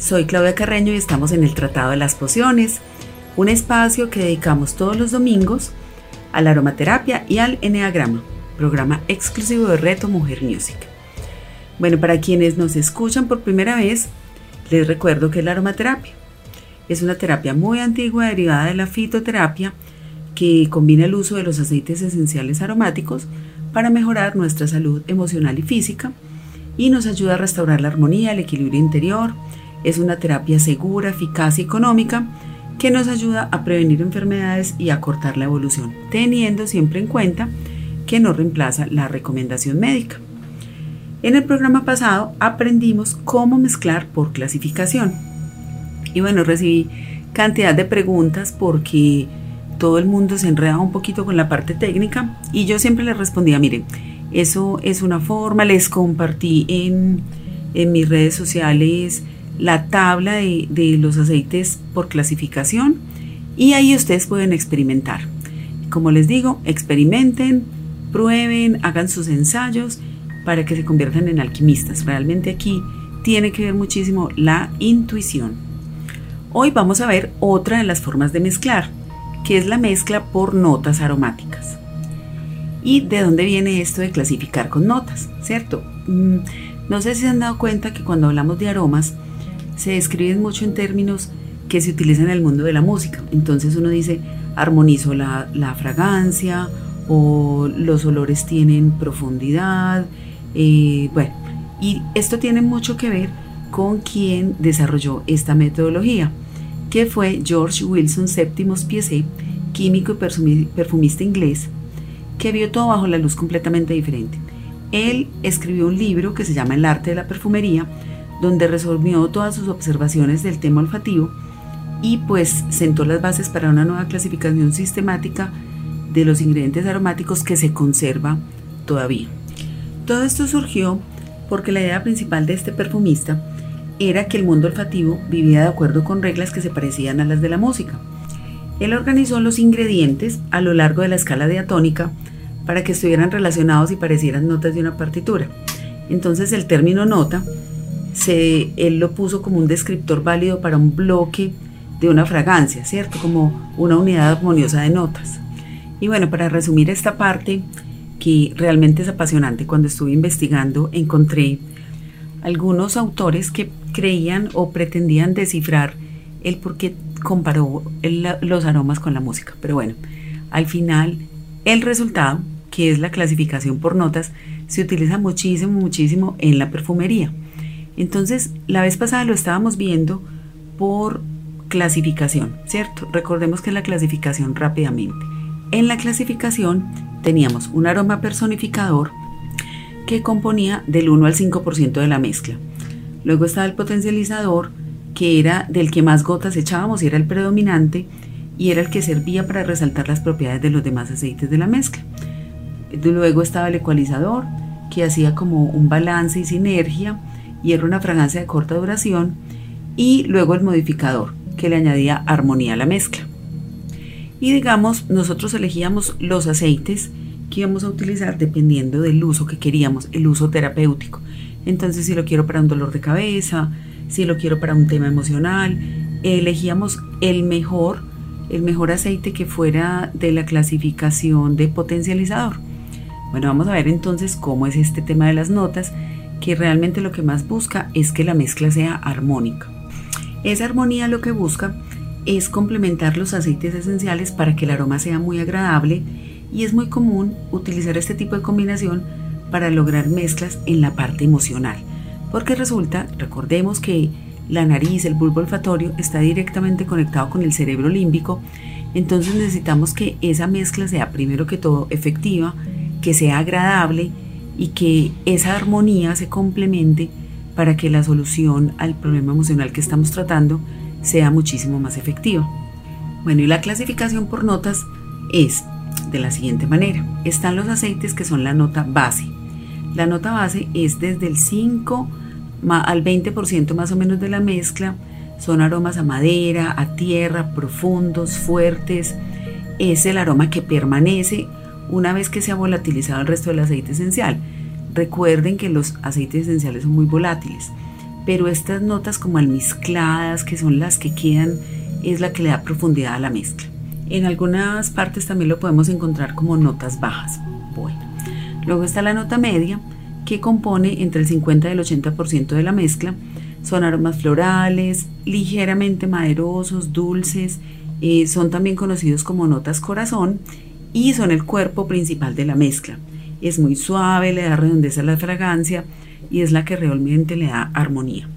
Soy Claudia Carreño y estamos en el Tratado de las Pociones, un espacio que dedicamos todos los domingos a la aromaterapia y al eneagrama, programa exclusivo de Reto Mujer Music. Bueno, para quienes nos escuchan por primera vez, les recuerdo que la aromaterapia. Es una terapia muy antigua derivada de la fitoterapia que combina el uso de los aceites esenciales aromáticos para mejorar nuestra salud emocional y física y nos ayuda a restaurar la armonía, el equilibrio interior, es una terapia segura, eficaz y económica que nos ayuda a prevenir enfermedades y a cortar la evolución, teniendo siempre en cuenta que no reemplaza la recomendación médica. En el programa pasado aprendimos cómo mezclar por clasificación. Y bueno, recibí cantidad de preguntas porque todo el mundo se enreda un poquito con la parte técnica y yo siempre les respondía, miren, eso es una forma, les compartí en, en mis redes sociales la tabla de, los aceites por clasificación y ahí ustedes pueden experimentar. Como les digo, experimenten, prueben, hagan sus ensayos para que se conviertan en alquimistas. Realmente aquí tiene que ver muchísimo la intuición. Hoy vamos a ver otra de las formas de mezclar, que es la mezcla por notas aromáticas. ¿Y de dónde viene esto de clasificar con notas? ¿Cierto? Mm, no sé si se han dado cuenta que cuando hablamos de aromas, se describen mucho en términos que se utilizan en el mundo de la música. Entonces uno dice, armonizo la, fragancia o los olores tienen profundidad. Eh, bueno, y esto tiene mucho que ver con quien desarrolló esta metodología, que fue George Wilson VII químico y perfumista inglés, que vio todo bajo la luz completamente diferente. Él escribió un libro que se llama El arte de la perfumería, donde resolvió todas sus observaciones del tema olfativo y pues sentó las bases para una nueva clasificación sistemática de los ingredientes aromáticos que se conserva todavía. Todo esto surgió porque la idea principal de este perfumista era que el mundo olfativo vivía de acuerdo con reglas que se parecían a las de la música. Él organizó los ingredientes a lo largo de la escala diatónica para que estuvieran relacionados y parecieran notas de una partitura. Entonces el término nota se, él lo puso como un descriptor válido para un bloque de una fragancia, ¿cierto? Como una unidad armoniosa de notas. Y bueno, para resumir esta parte, que realmente es apasionante, cuando estuve investigando encontré algunos autores que creían o pretendían descifrar el por qué comparó los aromas con la música. Pero bueno, al final el resultado, que es la clasificación por notas, se utiliza muchísimo, muchísimo en la perfumería. Entonces, la vez pasada lo estábamos viendo por clasificación, ¿cierto? Recordemos que la clasificación rápidamente. En la clasificación teníamos un aroma personificador que componía del 1 al 5% de la mezcla. Luego estaba el potencializador, que era del que más gotas echábamos y era el predominante y era el que servía para resaltar las propiedades de los demás aceites de la mezcla. Luego estaba el ecualizador, que hacía como un balance y sinergia y era una fragancia de corta duración, y luego el modificador, que le añadía armonía a la mezcla. Y digamos, nosotros elegíamos los aceites que íbamos a utilizar dependiendo del uso que queríamos, el uso terapéutico. Entonces, si lo quiero para un dolor de cabeza, si lo quiero para un tema emocional, elegíamos el mejor, el mejor aceite que fuera de la clasificación de potencializador. Bueno, vamos a ver entonces cómo es este tema de las notas que realmente lo que más busca es que la mezcla sea armónica. Esa armonía lo que busca es complementar los aceites esenciales para que el aroma sea muy agradable y es muy común utilizar este tipo de combinación para lograr mezclas en la parte emocional. Porque resulta, recordemos que la nariz, el bulbo olfatorio está directamente conectado con el cerebro límbico, entonces necesitamos que esa mezcla sea primero que todo efectiva, que sea agradable y que esa armonía se complemente para que la solución al problema emocional que estamos tratando sea muchísimo más efectiva. Bueno, y la clasificación por notas es de la siguiente manera. Están los aceites que son la nota base. La nota base es desde el 5 al 20% más o menos de la mezcla. Son aromas a madera, a tierra, profundos, fuertes. Es el aroma que permanece una vez que se ha volatilizado el resto del aceite esencial. Recuerden que los aceites esenciales son muy volátiles, pero estas notas como almizcladas, que son las que quedan, es la que le da profundidad a la mezcla. En algunas partes también lo podemos encontrar como notas bajas. Luego está la nota media, que compone entre el 50 y el 80% de la mezcla. Son aromas florales, ligeramente maderosos, dulces, eh, son también conocidos como notas corazón y son el cuerpo principal de la mezcla. Es muy suave, le da redondeza a la fragancia y es la que realmente le da armonía.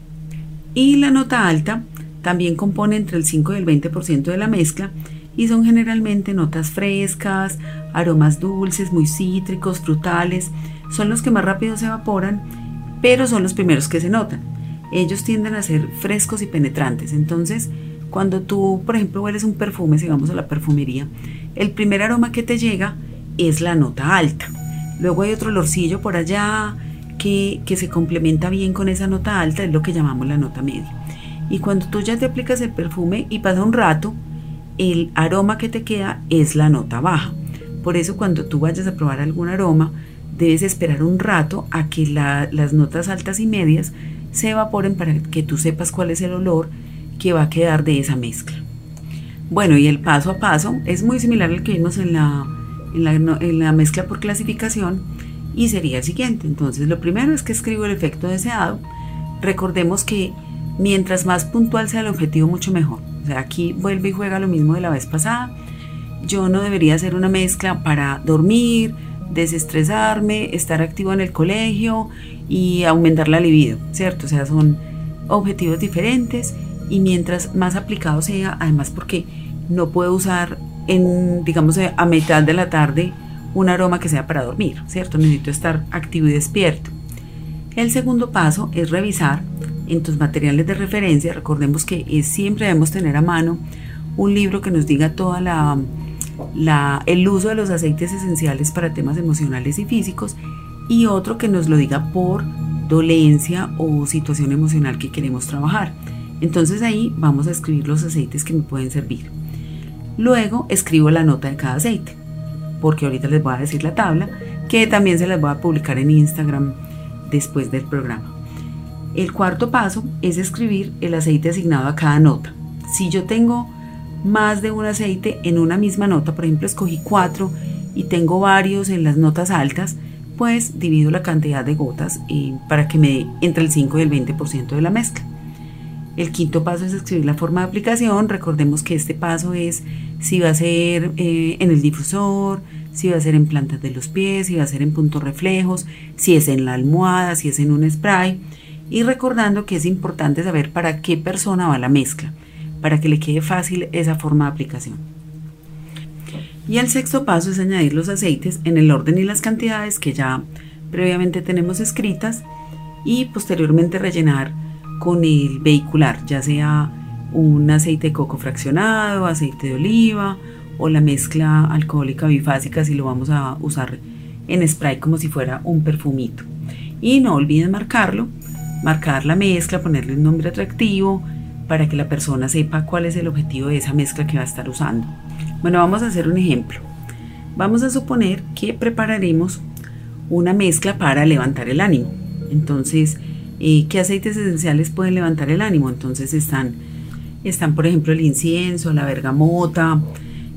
Y la nota alta también compone entre el 5 y el 20% de la mezcla y son generalmente notas frescas, aromas dulces, muy cítricos, frutales. Son los que más rápido se evaporan, pero son los primeros que se notan. Ellos tienden a ser frescos y penetrantes. Entonces, cuando tú, por ejemplo, hueles un perfume, si vamos a la perfumería, el primer aroma que te llega es la nota alta. Luego hay otro olorcillo por allá que, que se complementa bien con esa nota alta, es lo que llamamos la nota media. Y cuando tú ya te aplicas el perfume y pasa un rato, el aroma que te queda es la nota baja. Por eso cuando tú vayas a probar algún aroma, debes esperar un rato a que las notas altas y medias se evaporen para que tú sepas cuál es el olor que va a quedar de esa mezcla. Bueno, y el paso a paso es muy similar al que vimos en la, en la mezcla por clasificación y sería el siguiente. Entonces, lo primero es que escribo el efecto deseado. Recordemos que mientras más puntual sea el objetivo, mucho mejor. O sea, aquí vuelve y juega lo mismo de la vez pasada. Yo no debería hacer una mezcla para dormir, desestresarme, estar activo en el colegio y aumentar la libido, ¿cierto? O sea, son objetivos diferentes y mientras más aplicado sea, además porque no puedo usar digamos, a mitad de la tarde un aroma que sea para dormir, ¿cierto? Necesito estar activo y despierto. El segundo paso es revisar en tus materiales de referencia. Recordemos que siempre debemos tener a mano un libro que nos diga toda la, el uso de los aceites esenciales para temas emocionales y físicos y otro que nos lo diga por dolencia o situación emocional que queremos trabajar. Entonces ahí vamos a escribir los aceites que me pueden servir. Luego escribo la nota de cada aceite, porque ahorita les voy a decir la tabla, que también se las voy a publicar en Instagram después del programa. El cuarto paso es escribir el aceite asignado a cada nota. Si yo tengo más de un aceite en una misma nota, por ejemplo, escogí cuatro y tengo varios en las notas altas, pues divido la cantidad de gotas eh, para que me dé entre el 5 y el 20% de la mezcla. El quinto paso es escribir la forma de aplicación. Recordemos que este paso es si va a ser eh, en el difusor, si va a ser en plantas de los pies, si va a ser en puntos reflejos, si es en la almohada, si es en un spray. Y recordando que es importante saber para qué persona va la mezcla, para que le quede fácil esa forma de aplicación. Y el sexto paso es añadir los aceites en el orden y las cantidades que ya previamente tenemos escritas y posteriormente rellenar con el vehicular, ya sea un aceite de coco fraccionado, aceite de oliva o la mezcla alcohólica bifásica si lo vamos a usar en spray como si fuera un perfumito. Y no olviden marcarlo, marcar la mezcla, ponerle un nombre atractivo para que la persona sepa cuál es el objetivo de esa mezcla que va a estar usando. Bueno, vamos a hacer un ejemplo. Vamos a suponer que prepararemos una mezcla para levantar el ánimo. Entonces, qué aceites esenciales pueden levantar el ánimo. Entonces están, están, por ejemplo, el incienso, la bergamota,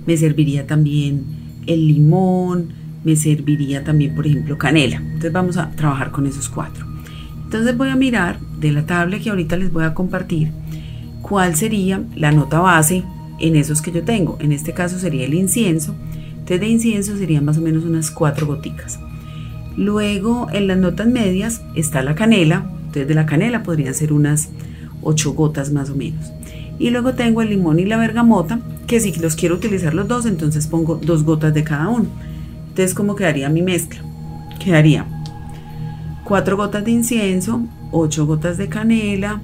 me serviría también el limón, me serviría también, por ejemplo, canela. Entonces vamos a trabajar con esos cuatro. Entonces voy a mirar de la tabla que ahorita les voy a compartir cuál sería la nota base en esos que yo tengo. En este caso sería el incienso. Entonces de incienso serían más o menos unas cuatro goticas. Luego en las notas medias está la canela, de la canela podrían ser unas 8 gotas más o menos. Y luego tengo el limón y la bergamota, que si los quiero utilizar los dos, entonces pongo dos gotas de cada uno. Entonces, ¿cómo quedaría mi mezcla? Quedaría 4 gotas de incienso, 8 gotas de canela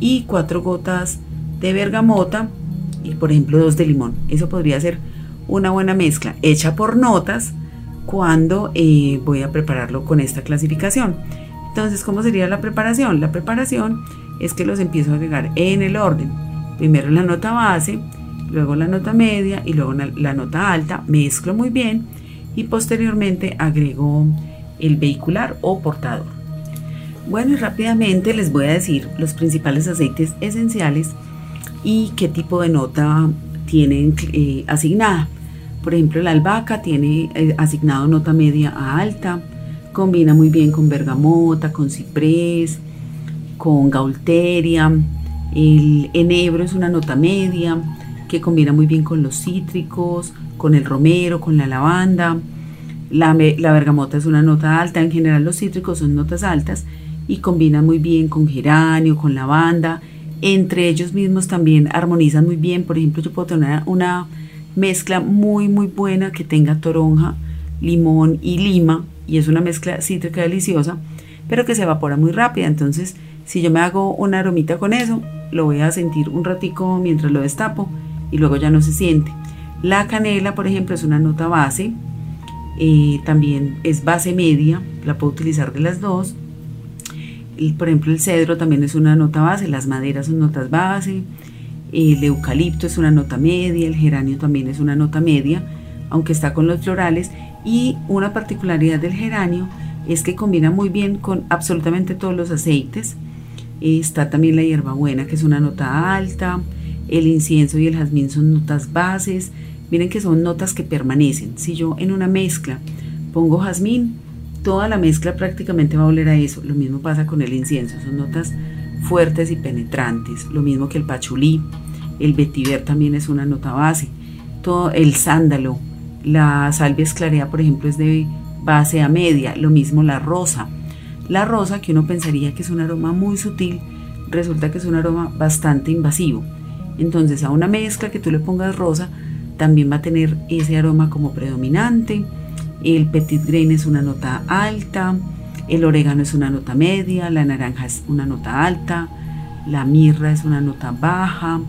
y 4 gotas de bergamota y por ejemplo dos de limón. Eso podría ser una buena mezcla hecha por notas cuando eh, voy a prepararlo con esta clasificación. Entonces, ¿cómo sería la preparación? La preparación es que los empiezo a agregar en el orden. Primero la nota base, luego la nota media y luego la nota alta. Mezclo muy bien y posteriormente agrego el vehicular o portador. Bueno, y rápidamente les voy a decir los principales aceites esenciales y qué tipo de nota tienen eh, asignada. Por ejemplo, la albahaca tiene eh, asignado nota media a alta, combina muy bien con bergamota, con ciprés, con gaulteria. El enebro es una nota media que combina muy bien con los cítricos, con el romero, con la lavanda. La, la, bergamota es una nota alta, en general los cítricos son notas altas y combinan muy bien con geranio, con lavanda. Entre ellos mismos también armonizan muy bien. Por ejemplo, yo puedo tener una mezcla muy muy buena que tenga toronja, limón y lima y es una mezcla cítrica deliciosa, pero que se evapora muy rápida. Entonces, si yo me hago una aromita con eso, lo voy a sentir un ratico mientras lo destapo y luego ya no se siente. La canela, por ejemplo, es una nota base, eh, también es base media, la puedo utilizar de las dos. por ejemplo, el cedro también es una nota base, las maderas son notas base, el eucalipto es una nota media, el geranio también es una nota media, aunque está con los florales. Y una particularidad del geranio es que combina muy bien con absolutamente todos los aceites. Está también la hierbabuena, que es una nota alta. El incienso y el jazmín son notas bases. Miren que son notas que permanecen. Si yo en una mezcla pongo jazmín, toda la mezcla prácticamente va a oler a eso. Lo mismo pasa con el incienso. Son notas fuertes y penetrantes, lo mismo que el pachulí, el vetiver también es una nota base, todo el sándalo, la salvia esclarea, por ejemplo, es de base a media, lo mismo la rosa. La rosa, que uno pensaría que es un aroma muy sutil, resulta que es un aroma bastante invasivo. Entonces, a una mezcla que tú le pongas rosa, también va a tener ese aroma como predominante. El petit grain es una nota alta, el orégano es una nota media, la naranja es una nota alta, la mirra es una nota baja,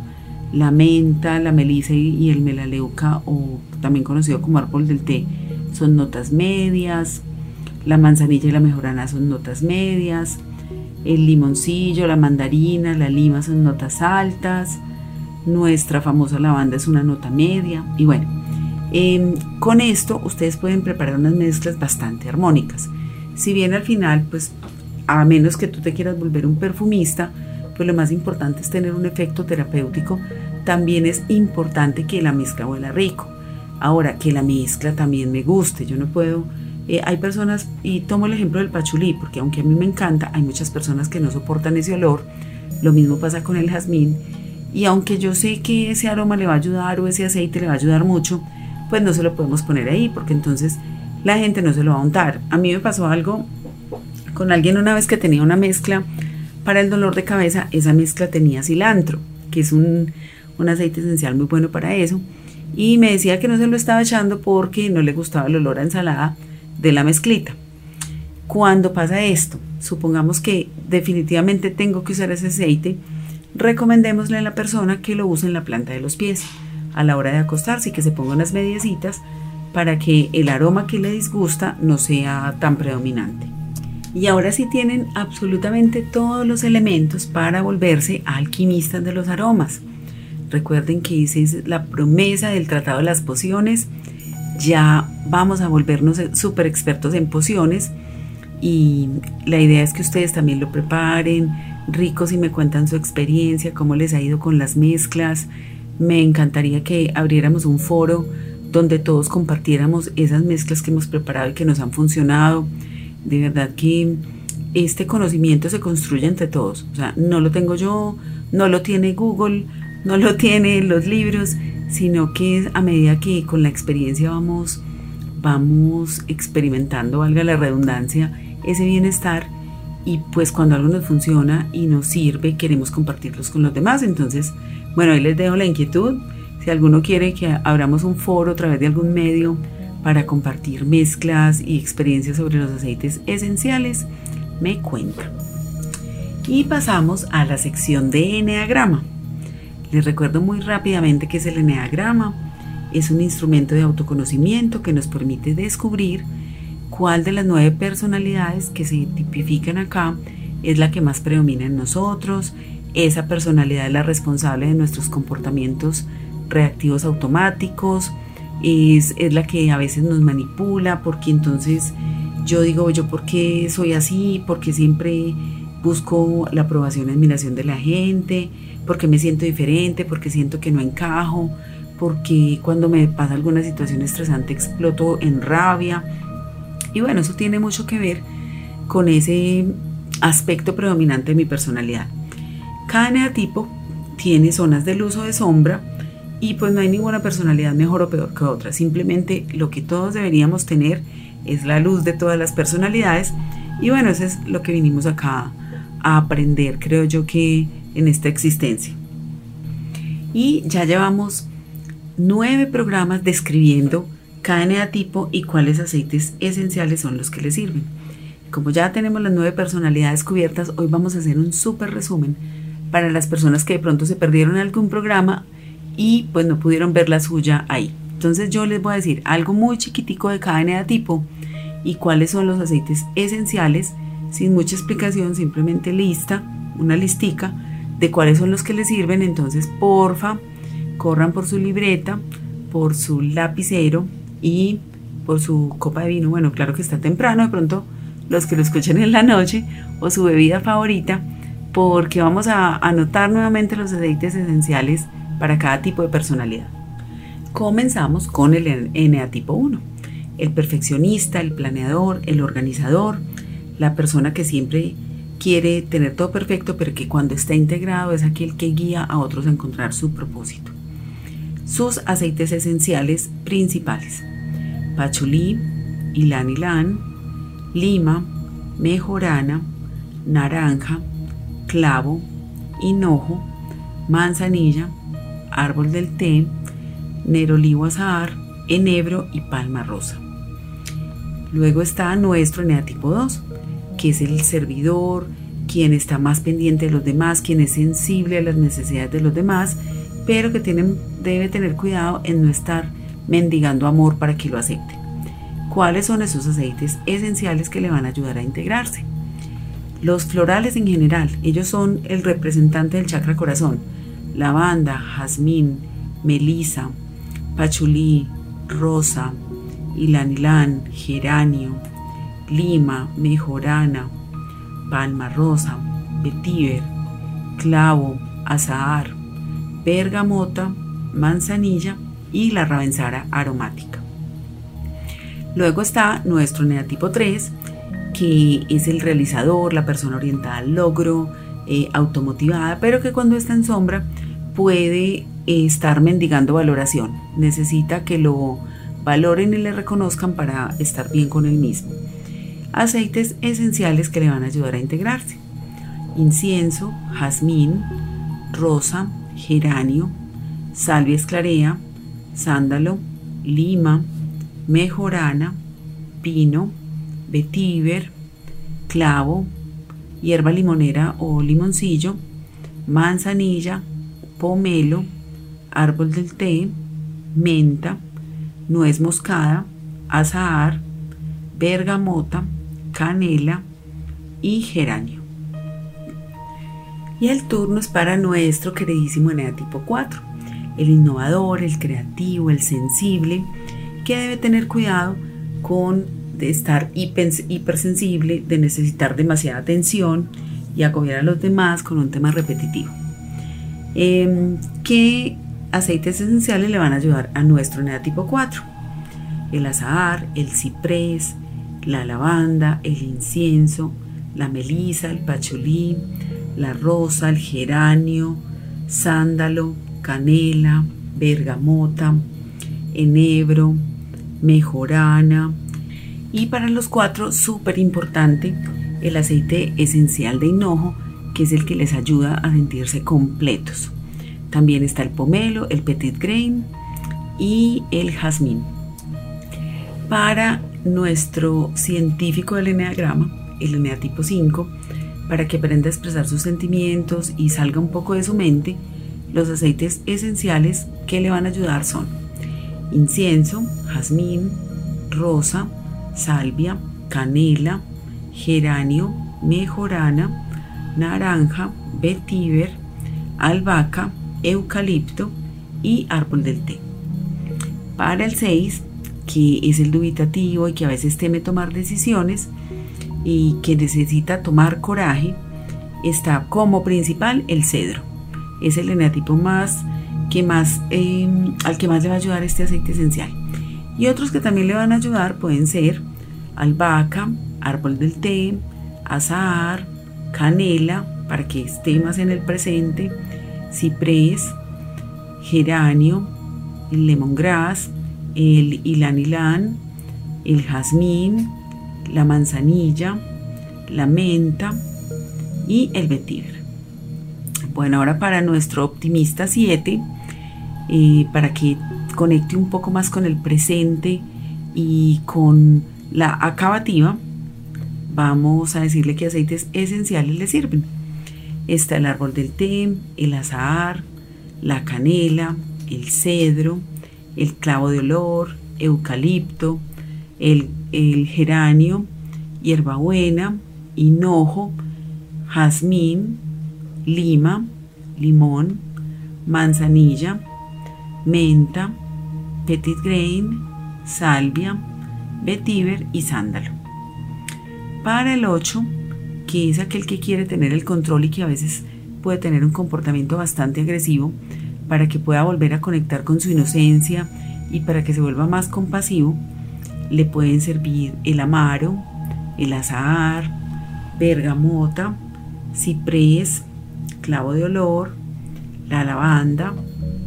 la menta, la melisa y el melaleuca, o también conocido como árbol del té, son notas medias, la manzanilla y la mejorana son notas medias, el limoncillo, la mandarina, la lima son notas altas, nuestra famosa lavanda es una nota media, y bueno, em, con esto ustedes pueden preparar unas mezclas bastante armónicas. Si bien al final, pues a menos que tú te quieras volver un perfumista, pues lo más importante es tener un efecto terapéutico, también es importante que la mezcla huela rico. Ahora, que la mezcla también me guste, yo no puedo... Eh, hay personas, y tomo el ejemplo del pachulí, porque aunque a mí me encanta, hay muchas personas que no soportan ese olor. Lo mismo pasa con el jazmín. Y aunque yo sé que ese aroma le va a ayudar o ese aceite le va a ayudar mucho, pues no se lo podemos poner ahí, porque entonces la gente no se lo va a untar. A mí me pasó algo con alguien una vez que tenía una mezcla para el dolor de cabeza, esa mezcla tenía cilantro, que es un, aceite esencial muy bueno para eso, y me decía que no se lo estaba echando porque no le gustaba el olor a ensalada de la mezclita. Cuando pasa esto, supongamos que definitivamente tengo que usar ese aceite, recomendémosle a la persona que lo use en la planta de los pies a la hora de acostarse y que se ponga unas mediecitas para que el aroma que le disgusta no sea tan predominante. Y ahora sí tienen absolutamente todos los elementos para volverse alquimistas de los aromas. Recuerden que esa es la promesa del Tratado de las Pociones. Ya vamos a volvernos súper expertos en pociones y la idea es que ustedes también lo preparen ricos y me cuentan su experiencia, cómo les ha ido con las mezclas. Me encantaría que abriéramos un foro donde todos compartiéramos esas mezclas que hemos preparado y que nos han funcionado. De verdad que este conocimiento se construye entre todos. O sea, no lo tengo yo, no lo tiene Google, no lo tiene los libros, sino que a medida que con la experiencia vamos, vamos experimentando, valga la redundancia, ese bienestar y pues cuando algo nos funciona y nos sirve, queremos compartirlos con los demás. Entonces, bueno, ahí les dejo la inquietud. Si alguno quiere que abramos un foro a través de algún medio para compartir mezclas y experiencias sobre los aceites esenciales, me cuenta. Y pasamos a la sección de Enneagrama. Les recuerdo muy rápidamente que es el eneagrama. Es un instrumento de autoconocimiento que nos permite descubrir cuál de las nueve personalidades que se tipifican acá es la que más predomina en nosotros. Esa personalidad es la responsable de nuestros comportamientos reactivos automáticos, es, es la que a veces nos manipula, porque entonces yo digo, yo por qué soy así, porque siempre busco la aprobación y admiración de la gente, porque me siento diferente, porque siento que no encajo, porque cuando me pasa alguna situación estresante exploto en rabia. Y bueno, eso tiene mucho que ver con ese aspecto predominante de mi personalidad. Cada eneatipo tiene zonas de luz o de sombra y pues no hay ninguna personalidad mejor o peor que otra. Simplemente lo que todos deberíamos tener es la luz de todas las personalidades y bueno, eso es lo que vinimos acá a aprender, creo yo que en esta existencia. Y ya llevamos nueve programas describiendo cada eneatipo y cuáles aceites esenciales son los que le sirven. Como ya tenemos las nueve personalidades cubiertas, hoy vamos a hacer un súper resumen para las personas que de pronto se perdieron algún programa y pues no pudieron ver la suya ahí. Entonces yo les voy a decir algo muy chiquitico de cada eneatipo y cuáles son los aceites esenciales sin mucha explicación, simplemente lista, una listica de cuáles son los que les sirven. Entonces, porfa, corran por su libreta, por su lapicero y por su copa de vino. Bueno, claro que está temprano, de pronto los que lo escuchen en la noche o su bebida favorita, porque vamos a anotar nuevamente los aceites esenciales para cada tipo de personalidad. Comenzamos con el NA tipo 1, el perfeccionista, el planeador, el organizador, la persona que siempre quiere tener todo perfecto, pero que cuando está integrado es aquel que guía a otros a encontrar su propósito. Sus aceites esenciales principales: pachulí, ilan ilan, lima, mejorana, naranja, clavo, hinojo, manzanilla, árbol del té, nerolivo azahar, enebro y palma rosa. Luego está nuestro eneatipo 2, que es el servidor, quien está más pendiente de los demás, quien es sensible a las necesidades de los demás, pero que debe tener cuidado en no estar mendigando amor para que lo acepte. ¿Cuáles son esos aceites esenciales que le van a ayudar a integrarse? Los florales en general, ellos son el representante del chakra corazón. Lavanda, jazmín, melisa, pachulí, rosa, ilanilán, geranio, lima, mejorana, palma rosa, vetiver, clavo, azahar, bergamota, manzanilla y la ravensara aromática. Luego está nuestro neatipo 3, que es el realizador, la persona orientada al logro, eh, automotivada, pero que cuando está en sombra puede eh, estar mendigando valoración. Necesita que lo valoren y le reconozcan para estar bien con él mismo aceites esenciales que le van a ayudar a integrarse. Incienso, jazmín, rosa, geranio, salvia esclarea, sándalo, lima, mejorana, pino, vetiver, clavo, hierba limonera o limoncillo, manzanilla, pomelo, árbol del té, menta, nuez moscada, azahar, bergamota, canela y geranio. Y el turno es para nuestro queridísimo tipo 4, el innovador, el creativo, el sensible, que debe tener cuidado con de estar hipersensible, de necesitar demasiada atención y agobiar a los demás con un tema repetitivo. Em, ¿Qué aceites esenciales le van a ayudar a nuestro tipo 4? El azahar, el ciprés, la lavanda, el incienso, la melisa, el pacholí, la rosa, el geranio, sándalo, canela, bergamota, enebro, mejorana y para los cuatro, súper importante, el aceite esencial de hinojo, que es el que les ayuda a sentirse completos. También está el pomelo, el petit grain y el jazmín. Para nuestro científico del eneagrama, el eneatipo 5, para que aprenda a expresar sus sentimientos y salga un poco de su mente, los aceites esenciales que le van a ayudar son incienso, jazmín, rosa, salvia, canela, geranio, mejorana, naranja, vetiver, albahaca, eucalipto y árbol del té. Para el 6, que es el dubitativo y que a veces teme tomar decisiones y que necesita tomar coraje, está como principal el cedro. Es el eneatipo más que más em, al que más le va a ayudar este aceite esencial. Y otros que también le van a ayudar pueden ser albahaca, árbol del té, azahar, canela, para que esté más en el presente, ciprés, geranio, lemongrass, el ilan el jazmín, la manzanilla, la menta y el vetiver. Bueno, ahora para nuestro optimista 7, eh, para que conecte un poco más con el presente y con la acabativa, vamos a decirle que aceites esenciales le sirven. Está el árbol del té, el azahar, la canela, el cedro, el clavo de olor, eucalipto, el, el geranio, hierbabuena, hinojo, jazmín, lima, limón, manzanilla, menta, petit grain, salvia, vetiver y sándalo. Para el 8, que es aquel que quiere tener el control y que a veces puede tener un comportamiento bastante agresivo, para que pueda volver a conectar con su inocencia y para que se vuelva más compasivo, le pueden servir el amaro, el azahar, bergamota, ciprés, clavo de olor, la lavanda,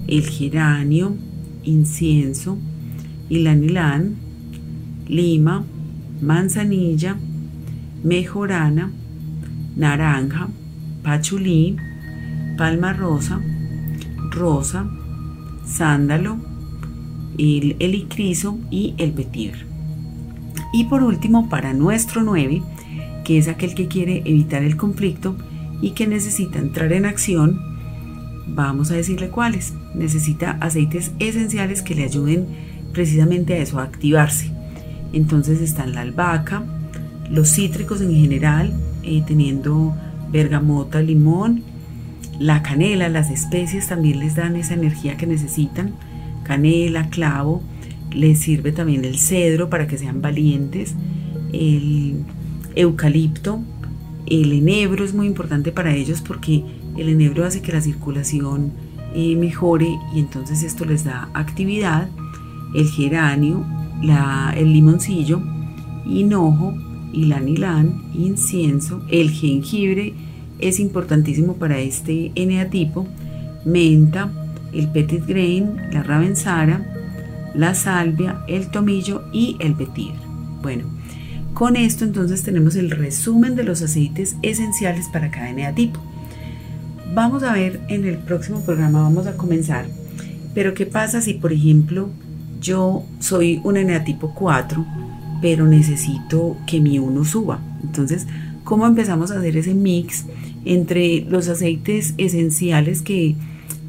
el geranio, incienso, ilanilán, lima, manzanilla, mejorana, naranja, pachulí, palma rosa, rosa, sándalo, el helicriso y el vetiver. Y por último, para nuestro 9, que es aquel que quiere evitar el conflicto y que necesita entrar en acción, vamos a decirle cuáles. Necesita aceites esenciales que le ayuden precisamente a eso, a activarse. Entonces están la albahaca, los cítricos en general, eh, teniendo bergamota, limón, la canela, las especies también les dan esa energía que necesitan, canela, clavo, les sirve también el cedro para que sean valientes, el eucalipto, el enebro es muy importante para ellos porque el enebro hace que la circulación eh, mejore y entonces esto les da actividad, el geranio, el limoncillo, hinojo, ilanilán, incienso, el jengibre es importantísimo para este eneatipo, menta, el petit grain, la ravensara, la salvia, el tomillo y el vetiver. Bueno, con esto entonces tenemos el resumen de los aceites esenciales para cada eneatipo. Vamos a ver en el próximo programa, vamos a comenzar. Pero ¿qué pasa si, por ejemplo, yo soy un eneatipo 4, pero necesito que mi 1 suba? Entonces, ¿cómo empezamos a hacer ese mix entre los aceites esenciales que,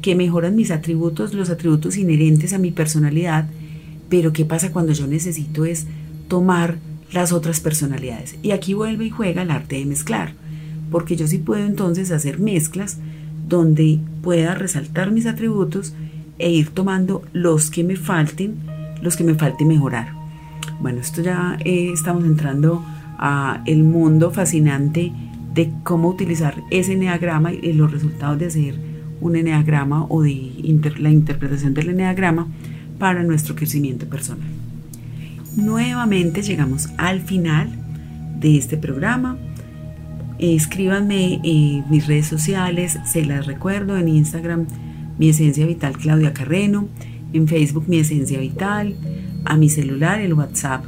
que mejoran mis atributos, los atributos inherentes a mi personalidad? Pero ¿qué pasa cuando yo necesito es tomar las otras personalidades? Y aquí vuelve y juega el arte de mezclar, porque yo sí puedo entonces hacer mezclas donde pueda resaltar mis atributos e ir tomando los que me falten, los que me falte mejorar. Bueno, esto ya eh, estamos entrando a el mundo fascinante de cómo utilizar ese eneagrama y los resultados de hacer un eneagrama o de la interpretación del eneagrama para nuestro crecimiento personal. Nuevamente llegamos al final de este programa. Escríbanme en mis redes sociales, se las recuerdo, en Instagram mi esencia vital Claudia Carreno, en Facebook mi esencia vital, a mi celular el WhatsApp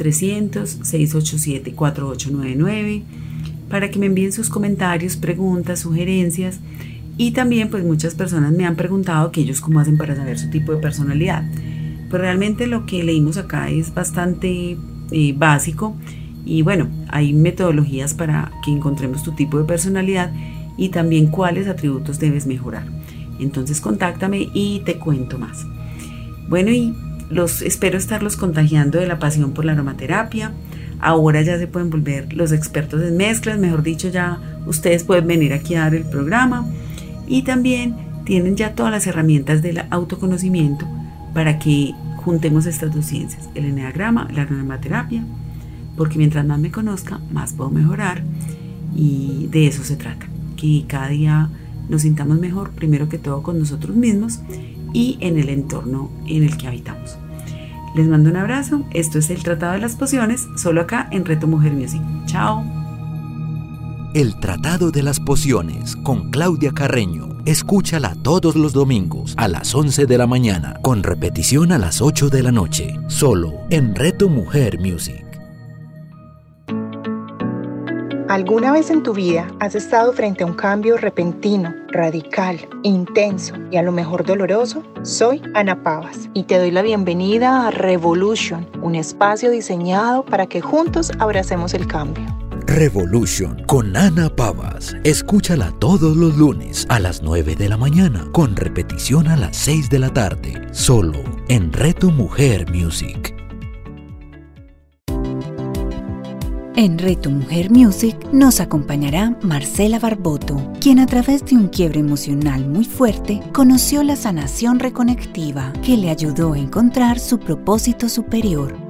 300-687-4899 para que me envíen sus comentarios, preguntas, sugerencias y también pues muchas personas me han preguntado que ellos cómo hacen para saber su tipo de personalidad. Pues realmente lo que leímos acá es bastante eh, básico y bueno, hay metodologías para que encontremos tu tipo de personalidad y también cuáles atributos debes mejorar. Entonces contáctame y te cuento más. Bueno, y los espero estarlos contagiando de la pasión por la aromaterapia. Ahora ya se pueden volver los expertos en mezclas, mejor dicho, ya ustedes pueden venir aquí a dar el programa y también tienen ya todas las herramientas del autoconocimiento para que juntemos estas dos ciencias, el eneagrama, la aromaterapia, porque mientras más me conozca, más puedo mejorar y de eso se trata, que cada día nos sintamos mejor, primero que todo con nosotros mismos y en el entorno en el que habitamos. Les mando un abrazo, esto es el Tratado de las Pociones, solo acá en Reto Mujer Music. Chao. El Tratado de las Pociones con Claudia Carreño. Escúchala todos los domingos a las 11 de la mañana, con repetición a las 8 de la noche, solo en Reto Mujer Music. ¿Alguna vez en tu vida has estado frente a un cambio repentino, radical, intenso y a lo mejor doloroso? Soy Ana Pavas y te doy la bienvenida a Revolution, un espacio diseñado para que juntos abracemos el cambio. Revolution con Ana Pavas. Escúchala todos los lunes a las 9 de la mañana, con repetición a las 6 de la tarde, solo en Reto Mujer Music. En Reto Mujer Music nos acompañará Marcela Barboto, quien a través de un quiebre emocional muy fuerte conoció la sanación reconectiva que le ayudó a encontrar su propósito superior.